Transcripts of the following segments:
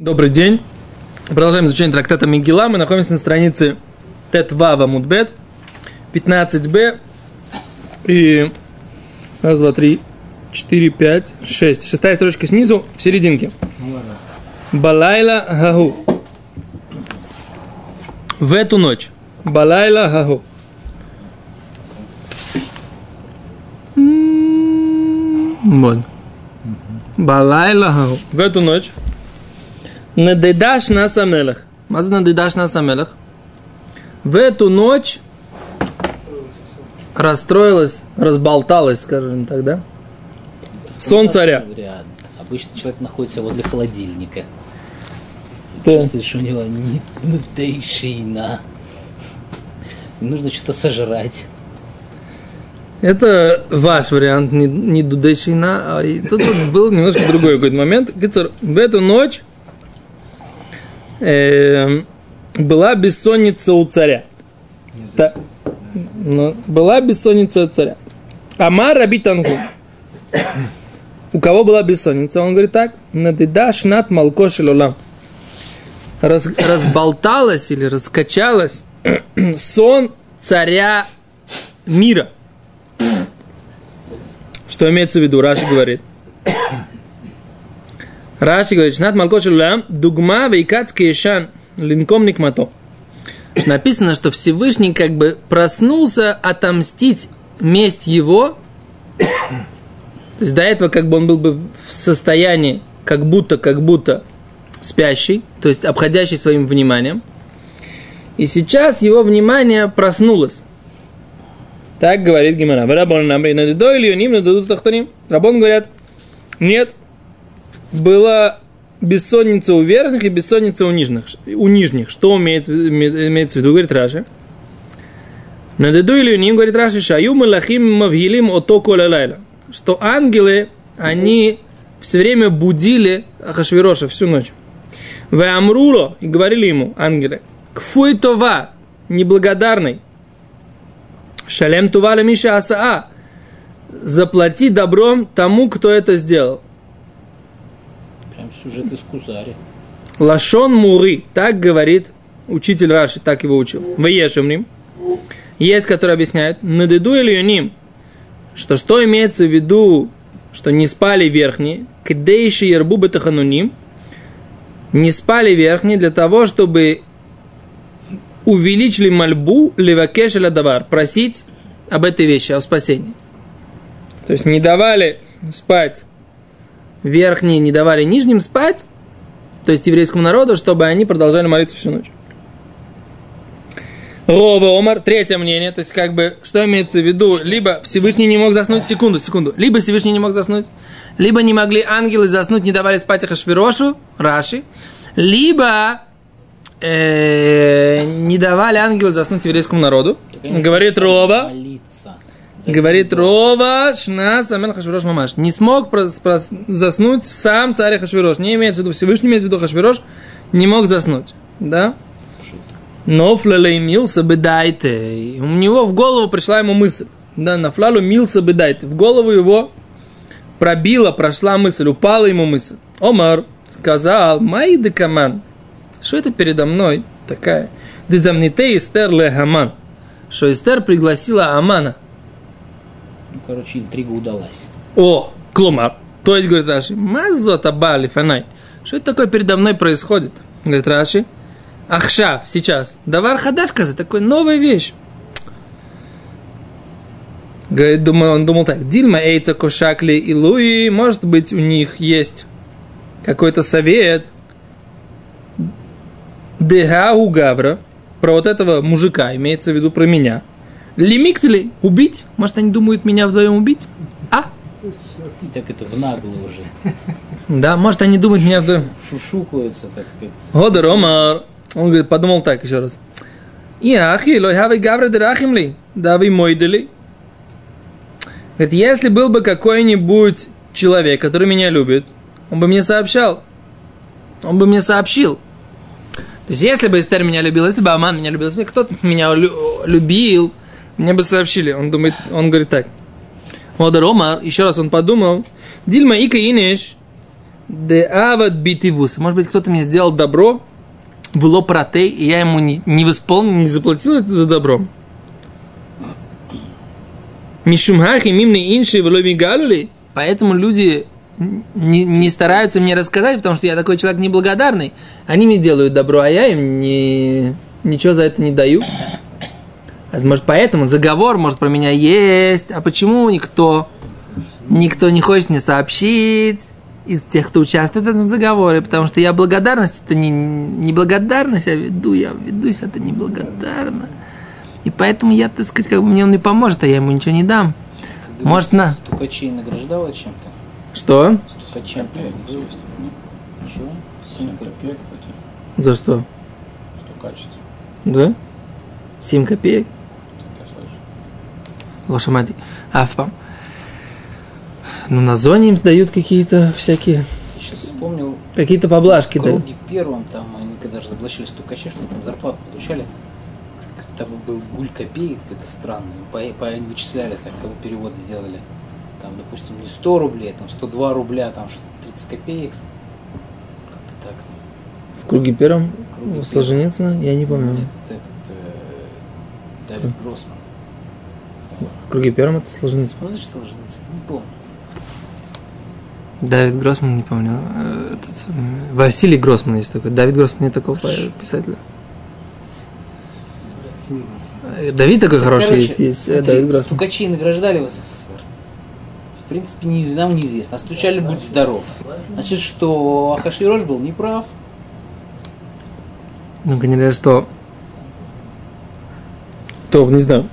Добрый день. Продолжаем изучение трактата Мигела. Мы находимся на странице Тетвава Мудбет, 15б. И раз, два, три, четыре, пять, шесть. Шестая строчка снизу, в серединке. Балайла гагу. В эту ночь. Балайла гагу. Вот. Балайла гагу. В эту ночь. Надедаш нас амелах. Маза надедаш нас амелах. В эту ночь расстроилась, разболталась, скажем так, да? Сон царя. Обычно человек находится возле холодильника. Да. Что у него не нудейшина. Нужно что-то сожрать. Это ваш вариант, не, не дудешина, а тут был немножко другой какой-то момент. В эту ночь э, была бессонница у царя. Да. Ну, была бессонница у царя. Амар Раби Тангу. У кого была бессонница? Он говорит так. Надыдаш над малкоши лолам. Раз, разболталась или раскачалась сон царя мира. Что имеется в виду? Раши говорит. Раши говорит, Шнат Малкош Лулам, Дугма Вейкац Кешан, Линком Никмато. Написано, что Всевышний как бы проснулся отомстить месть его. То есть до этого как бы он был бы в состоянии, как будто, как будто спящий, то есть обходящий своим вниманием. И сейчас его внимание проснулось. Так говорит Гимара. Рабон говорят, нет, была бессонница у верхних и бессонница у нижних. У нижних. Что умеет, имеется в виду, говорит Раши. Надеду или ним, говорит Раши, шаю малахим мавгилим ото кола Что ангелы, они все время будили Ахашвироша всю ночь. В Амруло, и говорили ему, ангелы, кфуй това, неблагодарный, шалем тувала миша асаа, заплати добром тому, кто это сделал. Сюжет из Кузари. Лашон муры, так говорит учитель Раши, так его учил. Ваешемрим. Есть, которые объясняют, надеду или юним, что что имеется в виду, что не спали верхние, кдейши ярбу бетахануним, не спали верхние для того, чтобы увеличили мольбу левакешеля давар, просить об этой вещи, о спасении. То есть не давали спать верхние, не давали нижним спать, то есть еврейскому народу, чтобы они продолжали молиться всю ночь. Рова Омар, третье мнение, то есть как бы, что имеется в виду, либо Всевышний не мог заснуть, секунду, секунду, либо Всевышний не мог заснуть, либо не могли ангелы заснуть, не давали спать Ахашвирошу, Раши, либо э, не давали ангелы заснуть еврейскому народу. Говорит Рова, Говорит. Рова Шна Самел Хашвирош Мамаш. Не смог прос- прос- заснуть сам царь Хашвирош. Не имеется в виду Всевышний, имеется в виду Хашвирош. Не мог заснуть. Да? Но флалей мился бы дайте. У него в голову пришла ему мысль. Да, на флалу мился бы дайте. В голову его пробила, прошла мысль, упала ему мысль. Омар сказал, Май декаман. Что это передо мной такая? Дезамните Эстер ле Хаман. Что Эстер пригласила Амана. Ну, короче, интрига удалась. О, клумар. То есть, говорит Раши, мазота бали фанай. Что это такое передо мной происходит? Говорит Раши. Ахшав, сейчас. Давар хадаш каза, такой новая вещь. Говорит, думаю, он думал так. Дильма эйца кошакли и луи. Может быть, у них есть какой-то совет. Дегау гавра. Про вот этого мужика, имеется в виду про меня. Лимиктли, убить? Может, они думают меня вдвоем убить? А? Так это в наглую уже. Да, может, они думают меня вдвоем. Шушукаются, так сказать. Годер Омар. Он говорит, подумал так еще раз. И ахи, лой хавы гавра дерахимли, да вы мойдели. Говорит, если был бы какой-нибудь человек, который меня любит, он бы мне сообщал. Он бы мне сообщил. То есть, если бы Эстер меня любил, если бы Аман меня любил, если бы кто-то меня лю- любил, мне бы сообщили. Он думает, он говорит так. Годер Омар, еще раз он подумал. Дильма ика инеш, Де ават битивус. Может быть, кто-то мне сделал добро, было протей, и я ему не, не восполнил, не заплатил это за добро. Мишумхахи мимны инши галули. Поэтому люди не, не стараются мне рассказать, потому что я такой человек неблагодарный. Они мне делают добро, а я им не, ничего за это не даю. А может, поэтому заговор, может, про меня есть. А почему никто, никто не хочет мне сообщить из тех, кто участвует в этом заговоре? Потому что я благодарность, это не, не благодарность, я веду, я ведусь, это неблагодарно. И поэтому я, так сказать, как бы мне он не поможет, а я ему ничего не дам. Как Может, на. Стукачей награждала чем-то? Что? Стукачем-то. Ничего? За что? Стукачество. Да? 7 копеек? Лошамади. Афпам. Ну, на зоне им дают какие-то всякие, сейчас вспомнил, какие-то поблажки в дают. круге первом, там они когда разоблачили стукачей, что там зарплату получали, там был гуль копеек какой-то странный, по, по, они вычисляли так, кого переводы делали. Там, допустим, не 100 рублей, а там 102 рубля, там что-то 30 копеек. Как-то так. В круге первом В круге Солженицына, я не помню. Нет, это этот, э, Давид Гроссман. В круге первом это Солженицын. Ну, значит, Солженицын, не помню. Давид Гроссман, не помню. Э, Этот, м, Василий Гроссман есть такой. Давид Гроссман нет такого Хорошо. писателя. Э, Давид такой хороший Короче, есть, есть э, смотри, Давид Гроссман. Стукачей награждали в СССР. В принципе, не, нам неизвестно. А стучали «Будь здоров». Значит, что Ахашвирош был неправ. Ну, конечно, что... То, не знаю.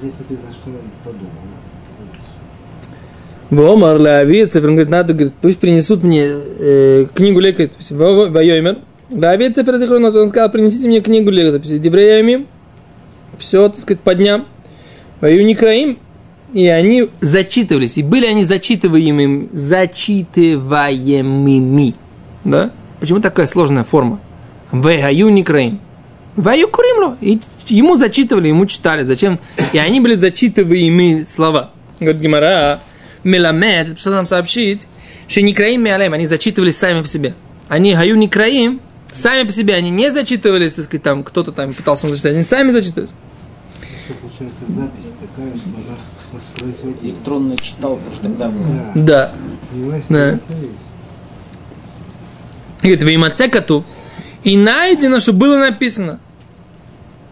Здесь написано, что он подумал. Вомар Лави, он говорит, надо, говорит, пусть принесут мне э, книгу летописи. Вайомер. Лави, Цифр, Зихронот, он сказал, принесите мне книгу летописи. Дебреями, все, так сказать, по дням. Ваю Никраим, и они зачитывались, и были они зачитываемыми, зачитываемыми. Да? Почему такая сложная форма? Ваю Никраим. Ваю Куримло. И ему зачитывали, ему читали. Зачем? И они были зачитываемые слова. Говорит Гимара, Меламед, что нам сообщить, что Никраим Меалем, они зачитывались сами по себе. Они Гаю Никраим, сами по себе, они не зачитывались, так сказать, там кто-то там пытался им зачитать, они сами зачитывались. Получается запись такая, что она воспроизводить. Электронная читалка уже тогда была. Да. Да. Говорит, в имаце коту. И найдено, что было написано.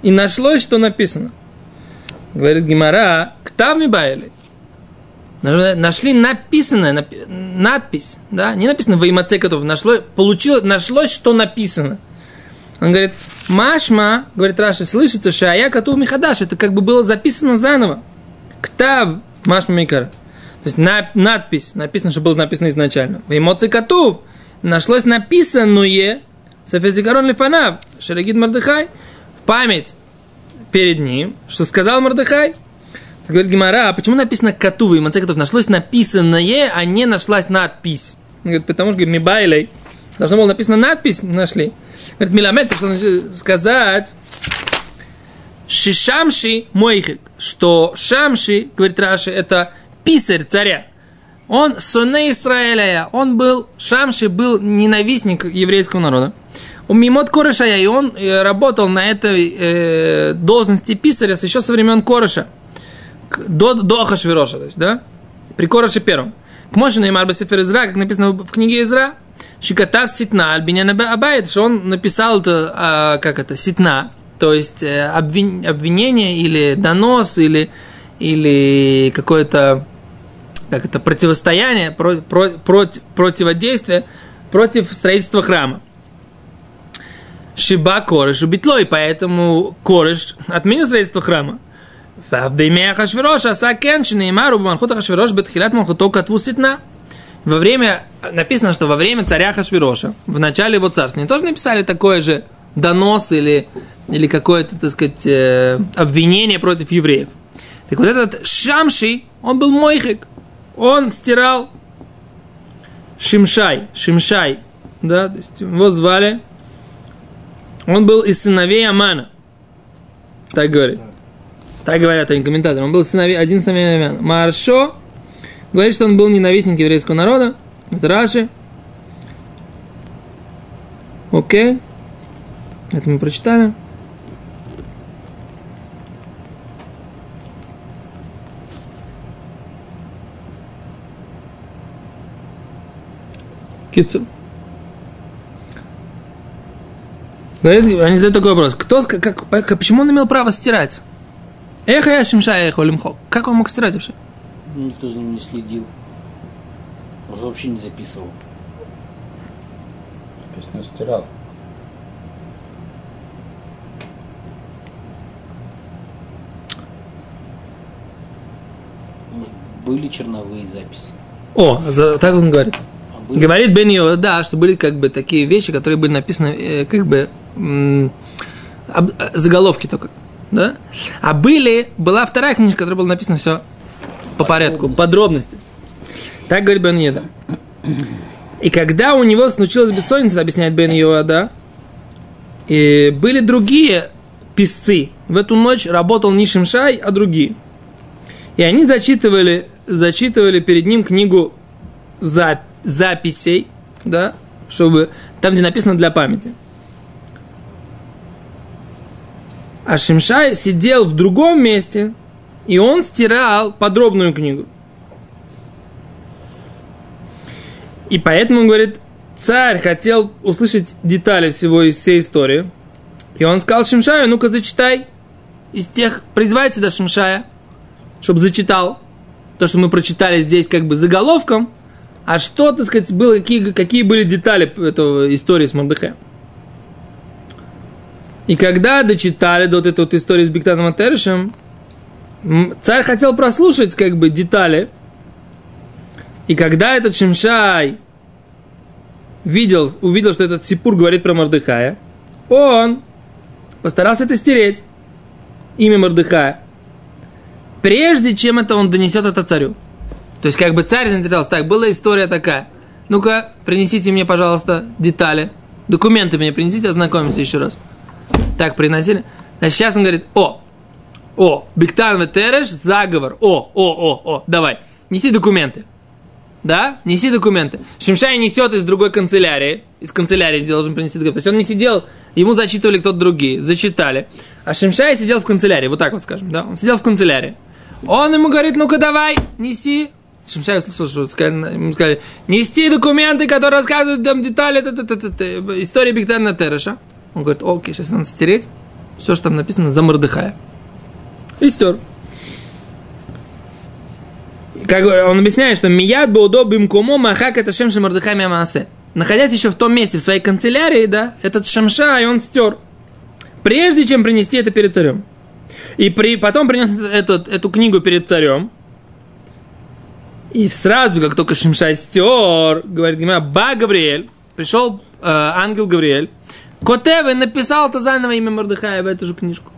И нашлось, что написано. Говорит Гимара, ктавми байли. Нашли написанное, напи- надпись, да, не написано в имаце котов, нашло, получилось, нашлось, что написано. Он говорит, Машма, говорит Раши, слышится, что я коту Михадаш, это как бы было записано заново. Ктав Машма Микара. То есть на, надпись, написано, что было написано изначально. В эмоции котов нашлось написанное Сафезикарон Лифанав, Шарагид Мардыхай, память перед ним, что сказал Мардыхай. Говорит Гимара, а почему написано коту в эмоции котов? Нашлось написанное, а не нашлась надпись. Он говорит, потому что, говорит, Мибайлей, должно было написано надпись, нашли. Говорит, Миламед, пришел сказать, Шишамши Мойхик, что Шамши, говорит Раши, это писарь царя. Он соне Израиля, он был, Шамши был ненавистник еврейского народа. У Мимот Корешая, и он э, работал на этой э, должности писаря еще со времен Кореша. До, до Ахашвироша, то есть, да? При Кореше первом. К Моше Неймар Бесефер Изра, как написано в книге Изра, Шикатав Ситна Альбинян Абайт, что он написал это, а, как это, Ситна, то есть э, обвин- обвинение или донос, или, или какое-то как это, противостояние, про, про- против, противодействие против строительства храма. Шиба кореш убитлой, поэтому кореш отменил строительство храма. Вавдейме Ахашвирош, Аса Кеншин и Мару Баманхут Ахашвирош Бетхилят Махутов Катву Ситна. Во время, написано, что во время царя Хашвироша, в начале его царствования, тоже написали такое же донос или, или какое-то, так сказать, э, обвинение против евреев. Так вот этот Шамши, он был мойхик, он стирал Шимшай, Шимшай, да, то есть его звали он был из сыновей Амана, так говорит. Так говорят они комментаторы. Он был сыновей, один сыновей Амана. Маршо говорит, что он был ненавистник еврейского народа. Это Раши. Окей. Это мы прочитали. Кицу. Говорит, они задают такой вопрос. Кто, как, как- почему он имел право стирать? Эх, я шимша, эх, олимхо. Как он мог стирать вообще? Никто за ним не следил. Может, вообще не записывал. Песню стирал. Может, были черновые записи. О, за- так он говорит. А были? Говорит Бен да, что были как бы такие вещи, которые были написаны э, как бы об- э, заголовки только, да? А были, была вторая книжка, которая была написана все по порядку, подробности. Так говорит Бен Йеда. И когда у него случилась бессонница, объясняет Бен Йода, и были другие писцы. В эту ночь работал не Шимшай, а другие. И они зачитывали, зачитывали перед ним книгу за, записей, да, чтобы там, где написано для памяти. А Шимшай сидел в другом месте, и он стирал подробную книгу. И поэтому, он говорит, царь хотел услышать детали всего из всей истории. И он сказал Шимшаю, ну-ка зачитай из тех, призвай сюда Шимшая, чтобы зачитал то, что мы прочитали здесь как бы заголовком, а что, так сказать, было, какие, какие были детали этого истории с Мордыхаем. И когда дочитали до вот этой вот истории с Бектаном Атерышем, царь хотел прослушать как бы детали. И когда этот Шимшай видел, увидел, что этот Сипур говорит про Мордыхая, он постарался это стереть, имя Мордыхая, прежде чем это он донесет это царю. То есть, как бы царь заинтересовался, так, была история такая. Ну-ка, принесите мне, пожалуйста, детали. Документы мне принесите, ознакомимся еще раз. Так, приносили. Значит, сейчас он говорит, о, о, Биктан Ветереш, заговор, о, о, о, о, давай, неси документы. Да? Неси документы. Шимшай несет из другой канцелярии. Из канцелярии должен принести документы. То есть он не сидел, ему зачитывали кто-то другие, зачитали. А Шимшай сидел в канцелярии, вот так вот скажем, да? Он сидел в канцелярии. Он ему говорит, ну-ка давай, неси. Шимшай услышал, что ему сказали, нести документы, которые рассказывают там детали т- т- т- истории Биктана Тереша. Он говорит, окей, сейчас надо стереть все, что там написано за Мордыхая. И стер. Как он объясняет, что мияд баудо бимкумо махак это шем шамардыхай мямасе. Находясь еще в том месте, в своей канцелярии, да, этот шамшай он стер. Прежде чем принести это перед царем. И при, потом принес эту, эту книгу перед царем. И сразу, как только Шимшай стер, говорит Гимара, Ба Гавриэль, пришел э, ангел Гавриэль, Котевы написал то заново имя Мордыхая в эту же книжку.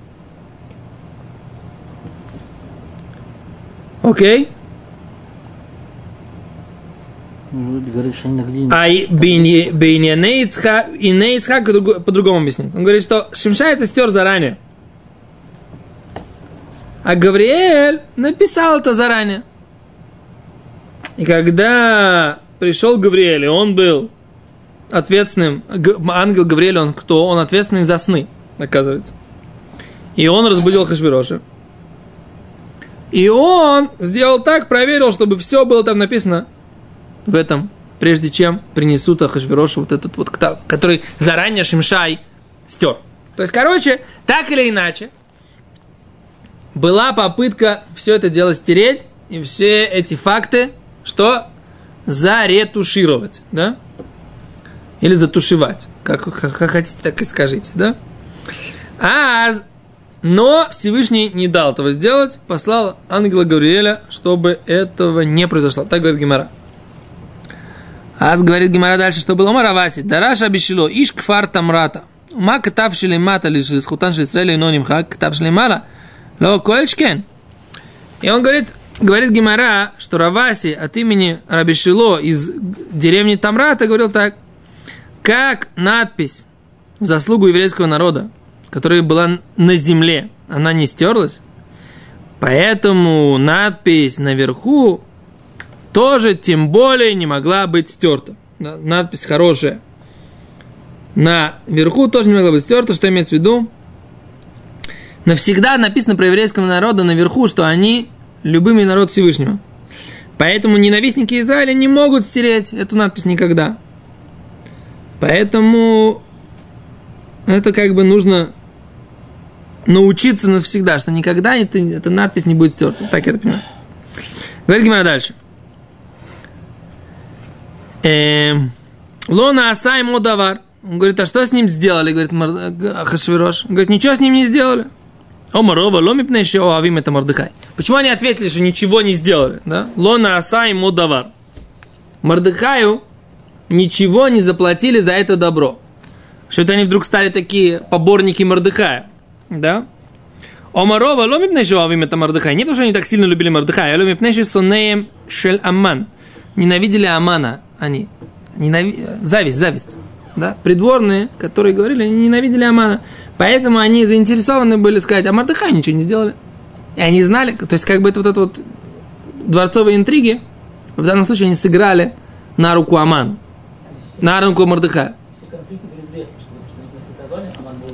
Окей? А и Бейне- Бейняне Ицха- и не Ицхак по-друг- по-другому объяснит. Он говорит, что Шимшай это стер заранее. А Гавриэль написал это заранее. И когда пришел Гавриэль, и он был ответственным, ангел Гавриэль, он кто? Он ответственный за сны, оказывается. И он разбудил Хашвироша. И он сделал так, проверил, чтобы все было там написано в этом, прежде чем принесут Ахашвирошу вот этот вот ктав, который заранее Шимшай стер. То есть, короче, так или иначе, была попытка все это дело стереть, и все эти факты, что заретушировать, да? Или затушевать, как, как, как хотите, так и скажите, да? А, но Всевышний не дал этого сделать, послал ангела Гавриэля, чтобы этого не произошло. Так говорит Гимара. Аз говорит Гимара дальше, что было Мараваси. Дараш обещало, иш кфар тамрата. Ума катав шелемата лишь из хутан шелесраэля но нимхак, катав шелемара. Ло коэльчкен. И он говорит, говорит Гимара, что Раваси от имени Рабишило из деревни Тамрата говорил так. Как надпись в заслугу еврейского народа, которая была на земле, она не стерлась, поэтому надпись наверху тоже тем более не могла быть стерта. На- Надпись хорошая. наверху тоже не могло быть стерто, что имеется в виду? Навсегда написано про еврейского народа наверху, что они любимый народ Всевышнего. Поэтому ненавистники Израиля не могут стереть эту надпись никогда. Поэтому это как бы нужно научиться навсегда, что никогда это, эта надпись не будет стерта. Так я это понимаю. Говорит Гимара дальше. Эм, Лона Асай Модавар. Он говорит, а что с ним сделали? Говорит Хашвирош. Он говорит, ничего с ним не сделали. Омарова, ломи пнейши оавим это Мордыхай. Почему они ответили, что ничего не сделали? Да? Лона Асай Модавар. Мордыхаю ничего не заплатили за это добро. Что это они вдруг стали такие поборники Мордыхая. Да? Омарова, ломи пнейши оавим это Мордыхай. Не потому, что они так сильно любили Мордыхая, а ломи пнейши сонеем шель Аман. Ненавидели Амана они. Ненави... Зависть, зависть. Да? Придворные, которые говорили, они ненавидели Амана. Поэтому они заинтересованы были сказать, а Мардыхай ничего не сделали. И они знали, то есть как бы это вот это вот дворцовые интриги, в данном случае они сыграли на руку Аману, на руку Мардыхая.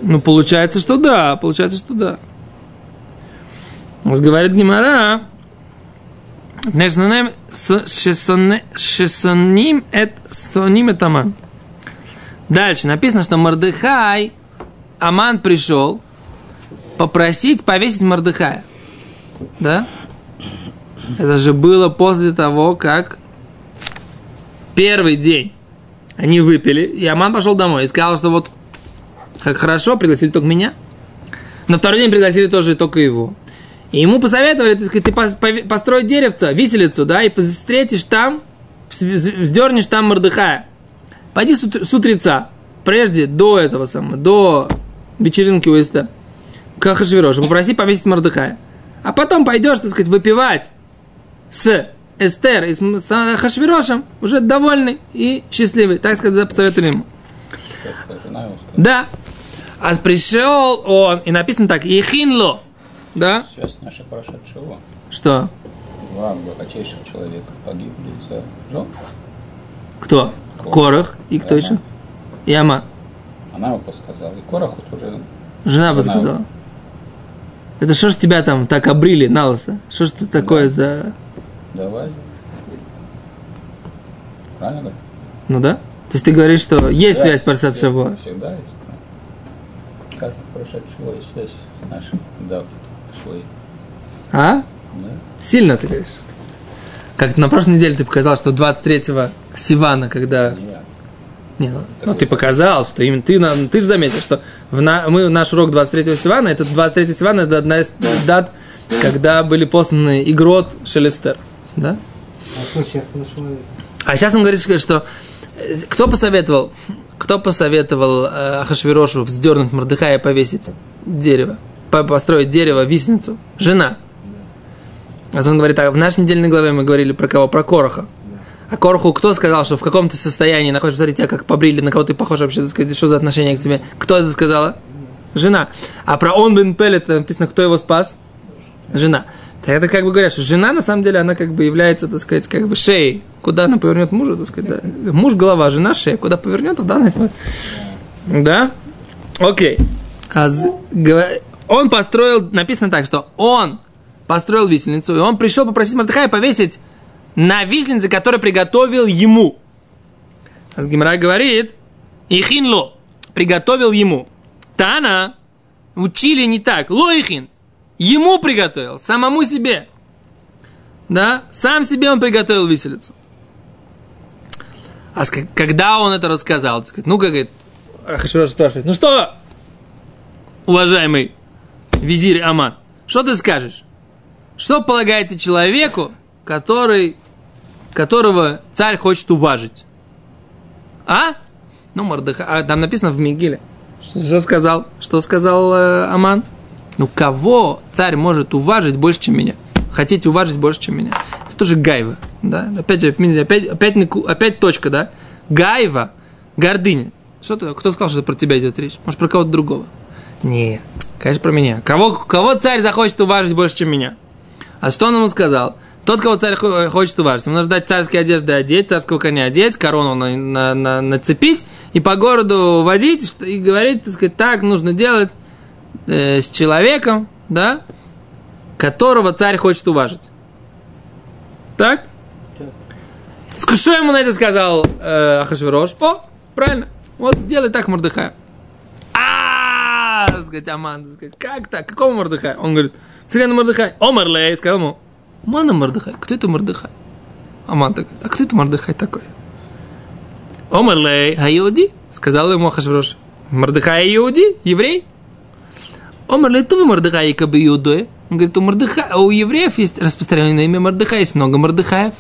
Ну, получается, что да, получается, что да. Говорит Гимара, Шесоним эт соним эт Аман. Дальше написано, что Мордыхай, Аман пришел попросить повесить Мордыхая. Да? Это же было после того, как первый день они выпили, и Аман пошел домой и сказал, что вот как хорошо, пригласили только меня. На второй день пригласили тоже только его. И ему посоветовали, так сказать, ты построй деревце, виселицу, да, и встретишь там, вздернешь там Мордыхая. Пойди с утреца, прежде, до этого самого, до вечеринки у Эста, к Хашвирошу, попроси повесить Мордыхая. А потом пойдешь, так сказать, выпивать с Эстер и с Хашвирошем, уже довольный и счастливый. Так сказать, посоветовали ему. Да. А пришел он, и написано так, Ехинло, да? Сейчас наша прошедшего. Что? Два богатейших человека погибли за жен. Кто? Корах и кто еще? И Ама. Она его подсказала. И Кораху тоже. Жена подсказала. Это что ж тебя там так обрили на лысо? Что ж ты такое за... Давай. Правильно говорю? Ну да. То есть ты говоришь, что есть Да, связь Парсат Шаво. Всегда есть. да. Каждый прошедшего есть связь с нашим дав швой. А? Да? Сильно ты говоришь. Как на прошлой неделе ты показал, что 23-го Сивана, когда... Не, ну, ну, ты показал, что именно ты, нам- ты же заметил, что в на, мы, наш урок 23 Сивана, это 23 Сивана, это одна из дат, когда были посланы Игрот Шелестер. Да? А сейчас? А сейчас он говорит, что э, кто посоветовал, кто посоветовал э, Ахашвирошу вздернуть Мордыхая и повесить дерево, по- построить дерево, висницу? Жена. А он говорит, а в нашей недельной главе мы говорили про кого? Про Короха. А Короху кто сказал, что в каком то состоянии находишься? Смотри, тебя как побрили, на кого ты похож вообще, сказать, что за отношение к тебе? Кто это сказала? Жена. А про он бен Пелет написано, кто его спас? Жена. Так это как бы говорят, что жена, на самом деле, она как бы является, так сказать, как бы шеей. Куда она повернет мужа, так сказать, да. Муж голова, жена шея. Куда повернет, туда она. Да? Окей. А Он построил, написано так, что он построил висельницу, и он пришел попросить Мордыхая повесить на висельнице, которую приготовил ему. А Гимара говорит, Ихинло приготовил ему. Тана учили не так. Лоихин ему приготовил, самому себе. Да, сам себе он приготовил виселицу. А когда он это рассказал, сказать, ну-ка, говорит, Ахашвирош спрашивает, ну что, уважаемый визирь Аман, что ты скажешь? Что полагаете человеку, который, которого царь хочет уважить? А? Ну, Мордыха, а там написано в Мигиле. Что, что сказал? Что сказал э, Аман? Ну, кого царь может уважить больше, чем меня? Хотите уважить больше, чем меня? Это тоже гайва, да? Опять же, опять, опять, опять точка, да? Гайва, гордыня. Что ты, кто сказал, что про тебя идет речь? Может, про кого-то другого? Не, конечно, про меня. Кого, кого царь захочет уважить больше, чем меня? А что он ему сказал? Тот, кого царь хо- хочет уважить, ему нужно дать царские одежды одеть, царского коня одеть, корону на, на- на- нацепить и по городу водить и говорить, так сказать, так нужно делать э, с человеком, да, которого царь хочет уважить. Так? Так. Что ему на это сказал э, Ахашвирош? О, правильно. Вот сделай так, Мордыхай. А, так сказать, Аман, так сказать, как так? Какого Мордыхая? Он говорит, цыган Мордыхай. Омарлей, сказал ему, Мана Мордыхай, кто это Мордыхай? Аман так, а кто это Мордыхай такой? Омарлей, а Иуди? Сказал ему Ахашвирош. Мордыхай Иуди, еврей? Омарлей, то вы Мордыхай, Иудой? Он говорит, у, Мордыха, у евреев есть распространенное имя Мордыхай, есть много Мордыхаев.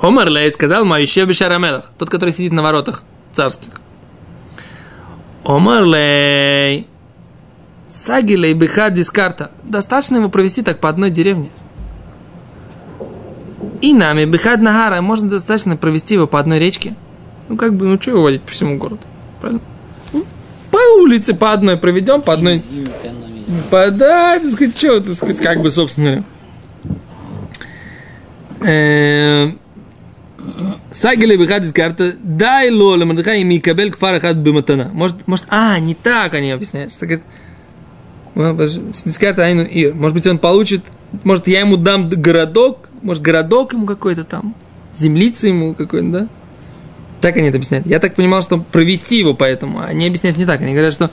Омар Лей сказал Моисhe Бешарамелах, тот, который сидит на воротах царских. Омар Лей Сагилей Беха Дискарта. Достаточно ему провести так по одной деревне. И нами Бехад Нагара можно достаточно провести его по одной речке. Ну как бы, ну что его водить по всему городу? Правильно? По улице по одной проведем, по одной по, да, так сказать, что, так сказать, как бы, собственно. Эм, Сагили выход из карты. Дай лола Мордыхай им кабель кфар хат биматана. Может, может, а, не так они объясняют. Что говорит, ну, Айну Ир. Может быть, он получит, может, я ему дам городок, может, городок ему какой-то там, землица ему какой-то, да? Так они это объясняют. Я так понимал, что провести его поэтому. А они объясняют не так. Они говорят, что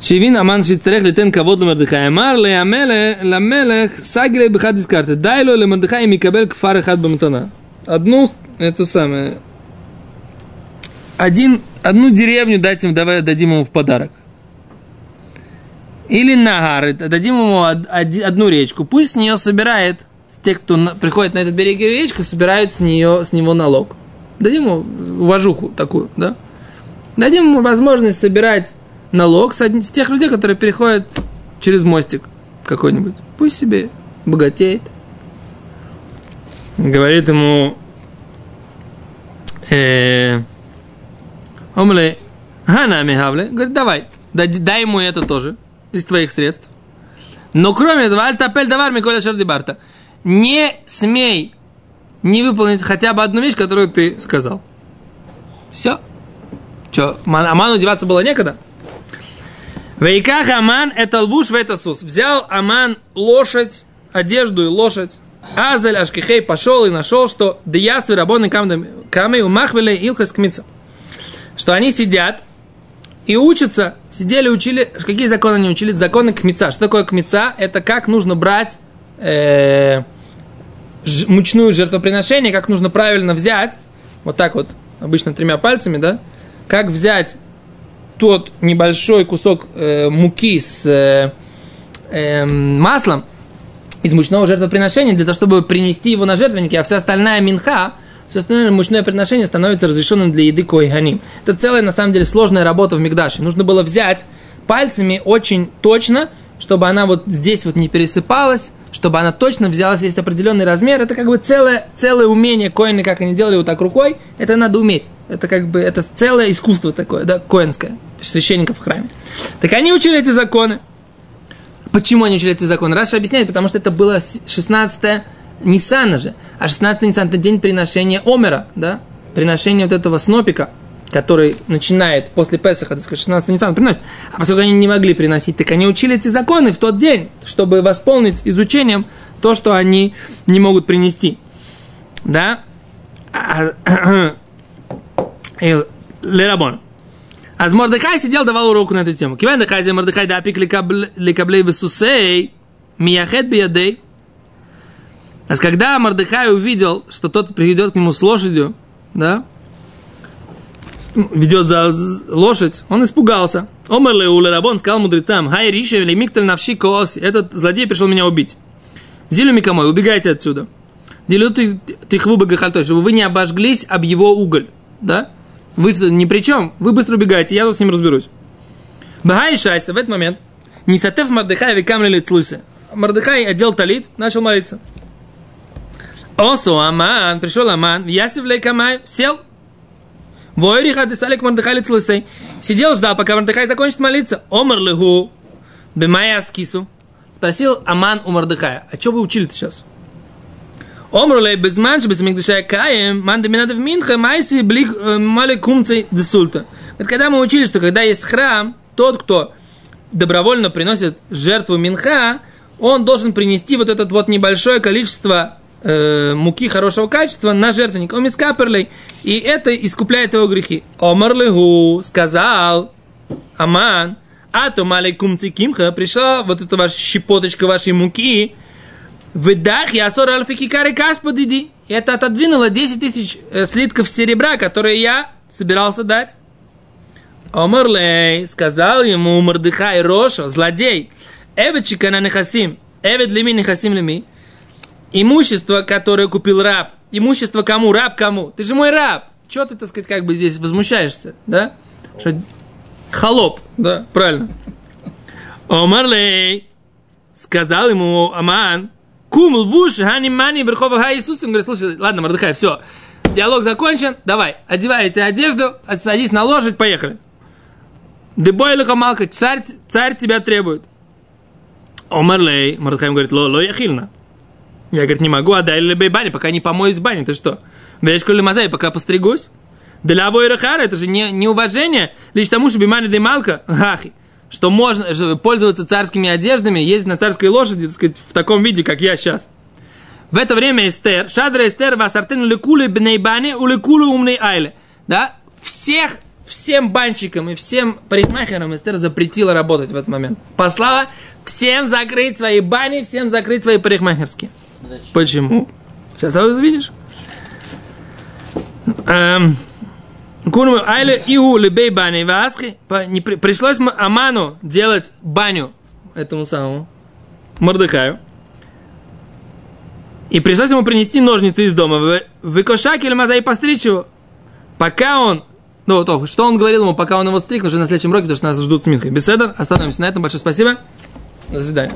Шевин аман шицтарех литен кавод лемердыхай. Амар ламелех сагилей бихад из карты. Дайло лемердыхай микабель кфар эхад бамтана. Одну, это самое, один, одну деревню дать им, давай дадим ему в подарок. Или нагар, дадим ему одну речку. Пусть с нее собирает, те, кто приходит на этот берег речку, собирают с, нее, с него налог. Дадим ему уважуху такую, да? Дадим ему возможность собирать налог с, тех людей, которые переходят через мостик какой-нибудь. Пусть себе богатеет. Говорит ему э, Омле Хана Михавле, говорит, давай, дай, дай ему это тоже из твоих средств. Но кроме этого, альтапель давар Миколя Шардибарта, не смей не выполнить хотя бы одну вещь, которую ты сказал. Все. Че, Аману деваться было некогда? Вейках Аман это лвуш в это сус. Взял Аман лошадь, одежду и лошадь. Азель Ашкихей пошел и нашел, что Диясы Рабоны Камей Умахвеле Илхас Кмица. Что они сидят и учатся, сидели, учили, какие законы они учили? Законы кмица. Что такое кмица? Это как нужно брать э, мучную жертвоприношение, как нужно правильно взять, вот так вот, обычно тремя пальцами, да, как взять тот небольшой кусок э, муки с э, э, маслом из мучного жертвоприношения для того, чтобы принести его на жертвенники, а вся остальная минха, все остальное мучное приношение становится разрешенным для еды коиганим. Это целая, на самом деле, сложная работа в Мигдаше. Нужно было взять пальцами очень точно, чтобы она вот здесь вот не пересыпалась, чтобы она точно взялась, есть определенный размер. Это как бы целое, целое умение коины, как они делали вот так рукой, это надо уметь. Это как бы, это целое искусство такое, да, коинское, священников в храме. Так они учили эти законы. Почему они учили эти законы? Раша объясняет, потому что это было 16 Ниссана же. А 16 Ниссан это день приношения Омера, да? Приношения вот этого снопика, который начинает после Песаха, так сказать, 16 Ниссан приносит. А поскольку они не могли приносить, так они учили эти законы в тот день, чтобы восполнить изучением то, что они не могут принести. Да? А- Э, Лерабон. А Мордыхай сидел, давал уроку на эту тему. Кивен Дыхай за Мордыхай да апик лекаблей весусей мияхет биядей. А когда Мордыхай увидел, что тот приведет к нему с лошадью, да, ведет за лошадь, он испугался. Омер Леуле Рабон сказал мудрецам, Хай Рише или Миктель Навши Коос, этот злодей пришел меня убить. Зилю Микамой, убегайте отсюда. Делю ты тихву багахальтой, чтобы вы не обожглись об его уголь. Да? Вы ни при чем, вы быстро убегаете, я тут с ним разберусь. Багай Шайса в этот момент не сатев Мардыхай векам лицлыся. Мардыхай одел талит, начал молиться. Осо Аман, пришел Аман, Ясив Лейкамай, сел. Войриха Десалик Мардыхай лицлысей. Сидел, ждал, пока Мардыхай закончит молиться. Омар легу, бемая аскису. Спросил Аман у Мардыхая, а что вы учили-то сейчас? Омрулей безманш без мигдуша каем, манда минада в минха, майси блик э, мали кумцей десульта. Когда мы учили, что когда есть храм, тот, кто добровольно приносит жертву минха, он должен принести вот это вот небольшое количество э, муки хорошего качества на жертвенник. Омискаперлей. И это искупляет его грехи. Омарлегу сказал Аман, а то малейкум цикимха, пришла вот эта ваша щепоточка вашей муки, выдах я сор альфики кары касподиди. Это отодвинуло 10 тысяч э, слитков серебра, которые я собирался дать. Омарлей сказал ему Мордыхай Роша, злодей, Эвечика на нехасим, Эвед лими нехасим лими, имущество, которое купил раб, имущество кому, раб кому, ты же мой раб, чего ты, так сказать, как бы здесь возмущаешься, да? Что Холоп, да, правильно. Омарлей сказал ему Аман, кум лвуш хани мани верхова ха Иисус. Он говорит, слушай, ладно, Мордыхай, все, диалог закончен, давай, одевай эти одежду, садись на лошадь, поехали. Дебой лихамалка, царь, царь тебя требует. Омарлей, Мордыхай говорит, ло, ло яхильна. Я, говорит, не могу, отдай ли бани, пока не помоюсь в бане, ты что? Вещь коли мазай, пока постригусь? Для Авойрахара это же не, не уважение лишь тому, что бимани малка, хахи, что можно что пользоваться царскими одеждами, ездить на царской лошади, так сказать, в таком виде, как я сейчас. В это время Эстер, Шадра Эстер, Васартен Лекулы Бнейбане, Улекулы Умный Айле. Да? Всех, всем банщикам и всем парикмахерам Эстер запретила работать в этот момент. Послала всем закрыть свои бани, всем закрыть свои парикмахерские. Зачем? Почему? Сейчас ты увидишь. Эм, Курму Айле Иу Лебей Бани Васхи. Пришлось Аману делать баню этому самому Мордыхаю. И пришлось ему принести ножницы из дома. В- Выкошак или мазай постричь его. Пока он... Ну, то, что он говорил ему, пока он его стриг, уже на следующем уроке, потому что нас ждут с Минхой. Беседа. Остановимся на этом. Большое спасибо. До свидания.